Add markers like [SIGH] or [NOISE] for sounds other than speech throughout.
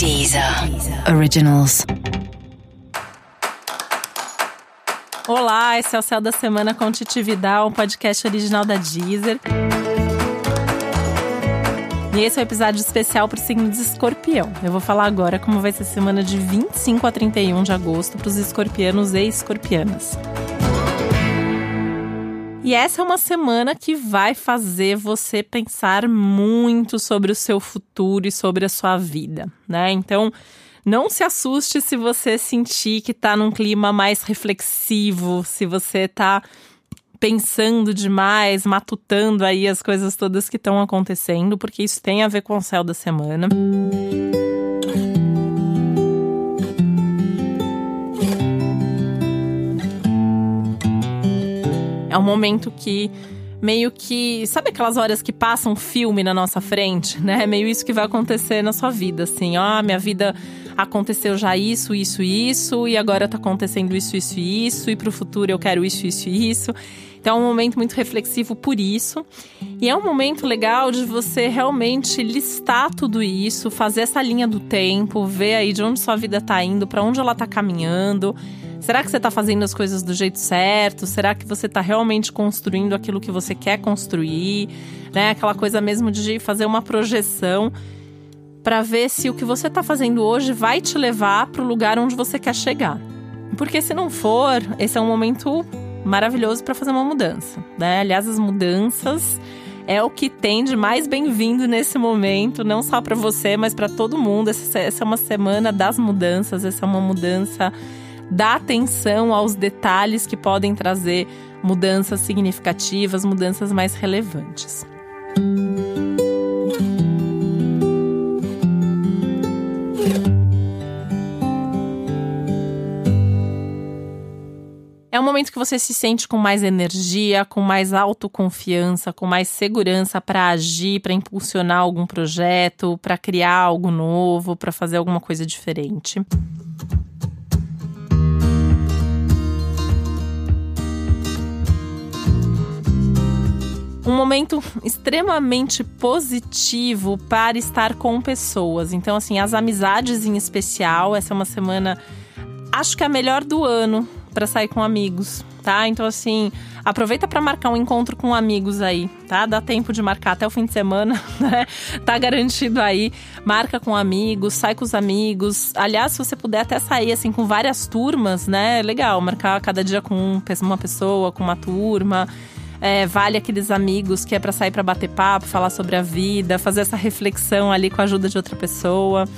Deezer Originals. Olá, esse é o Céu da Semana com Titi Vidal, um podcast original da Deezer. E esse é o um episódio especial para o signo de escorpião. Eu vou falar agora como vai ser a semana de 25 a 31 de agosto para os escorpianos e escorpianas. E essa é uma semana que vai fazer você pensar muito sobre o seu futuro e sobre a sua vida, né? Então, não se assuste se você sentir que tá num clima mais reflexivo, se você tá pensando demais, matutando aí as coisas todas que estão acontecendo, porque isso tem a ver com o céu da semana. É um momento que meio que. Sabe aquelas horas que passa um filme na nossa frente, né? É meio isso que vai acontecer na sua vida, assim. Ó, ah, minha vida aconteceu já isso, isso isso, e agora tá acontecendo isso, isso e isso, e pro futuro eu quero isso, isso e isso. Então é um momento muito reflexivo por isso. E é um momento legal de você realmente listar tudo isso, fazer essa linha do tempo, ver aí de onde sua vida tá indo, para onde ela tá caminhando Será que você está fazendo as coisas do jeito certo? Será que você está realmente construindo aquilo que você quer construir? Né? Aquela coisa mesmo de fazer uma projeção para ver se o que você está fazendo hoje vai te levar para o lugar onde você quer chegar. Porque se não for, esse é um momento maravilhoso para fazer uma mudança. Né? Aliás, as mudanças é o que tem de mais bem-vindo nesse momento, não só para você, mas para todo mundo. Essa, essa é uma semana das mudanças, essa é uma mudança dá atenção aos detalhes que podem trazer mudanças significativas, mudanças mais relevantes. É um momento que você se sente com mais energia, com mais autoconfiança, com mais segurança para agir, para impulsionar algum projeto, para criar algo novo, para fazer alguma coisa diferente. Um momento extremamente positivo para estar com pessoas. Então, assim, as amizades em especial, essa é uma semana, acho que é a melhor do ano para sair com amigos, tá? Então, assim, aproveita para marcar um encontro com amigos aí, tá? Dá tempo de marcar até o fim de semana, [LAUGHS] né? Tá garantido aí. Marca com amigos, sai com os amigos. Aliás, se você puder até sair, assim, com várias turmas, né? Legal, marcar cada dia com uma pessoa, com uma turma. É, vale aqueles amigos que é para sair para bater papo, falar sobre a vida, fazer essa reflexão ali com a ajuda de outra pessoa.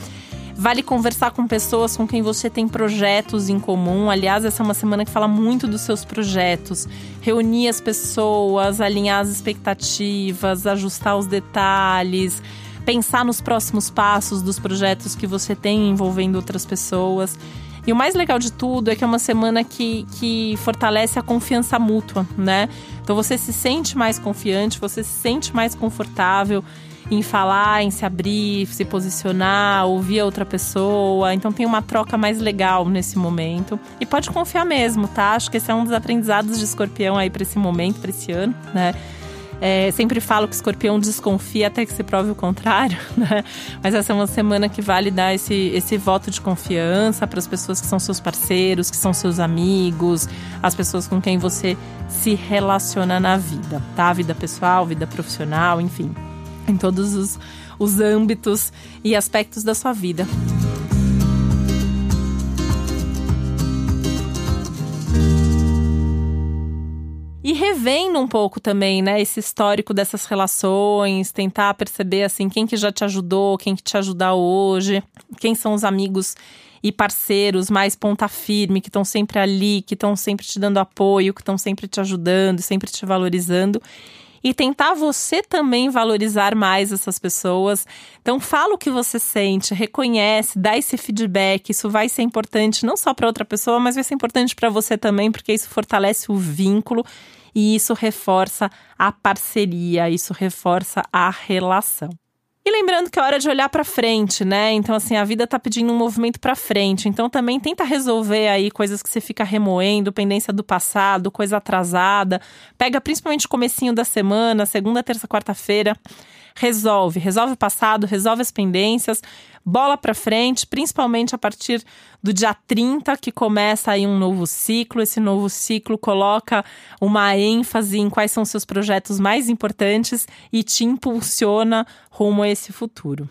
Vale conversar com pessoas com quem você tem projetos em comum. Aliás, essa é uma semana que fala muito dos seus projetos. Reunir as pessoas, alinhar as expectativas, ajustar os detalhes, pensar nos próximos passos dos projetos que você tem envolvendo outras pessoas. E o mais legal de tudo é que é uma semana que, que fortalece a confiança mútua, né? Então você se sente mais confiante, você se sente mais confortável em falar, em se abrir, se posicionar, ouvir a outra pessoa. Então tem uma troca mais legal nesse momento. E pode confiar mesmo, tá? Acho que esse é um dos aprendizados de escorpião aí para esse momento, para esse ano, né? É, sempre falo que escorpião desconfia até que se prove o contrário, [LAUGHS] né? Mas essa é uma semana que vale dar esse, esse voto de confiança para as pessoas que são seus parceiros, que são seus amigos, as pessoas com quem você se relaciona na vida, tá? Vida pessoal, vida profissional, enfim, em todos os, os âmbitos e aspectos da sua vida. E revendo um pouco também, né, esse histórico dessas relações, tentar perceber assim quem que já te ajudou, quem que te ajuda hoje, quem são os amigos e parceiros mais ponta firme, que estão sempre ali, que estão sempre te dando apoio, que estão sempre te ajudando, sempre te valorizando e tentar você também valorizar mais essas pessoas. Então, fala o que você sente, reconhece, dá esse feedback. Isso vai ser importante não só para outra pessoa, mas vai ser importante para você também, porque isso fortalece o vínculo e isso reforça a parceria, isso reforça a relação. E lembrando que é hora de olhar para frente, né? Então assim, a vida tá pedindo um movimento para frente. Então também tenta resolver aí coisas que você fica remoendo, pendência do passado, coisa atrasada. Pega principalmente o comecinho da semana, segunda, terça, quarta-feira, resolve, resolve o passado, resolve as pendências. bola para frente, principalmente a partir do dia 30, que começa aí um novo ciclo. Esse novo ciclo coloca uma ênfase em quais são seus projetos mais importantes e te impulsiona rumo a esse futuro.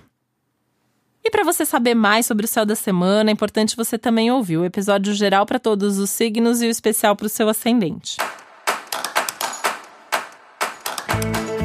E para você saber mais sobre o céu da semana, é importante você também ouvir o episódio geral para todos os signos e o especial para o seu ascendente.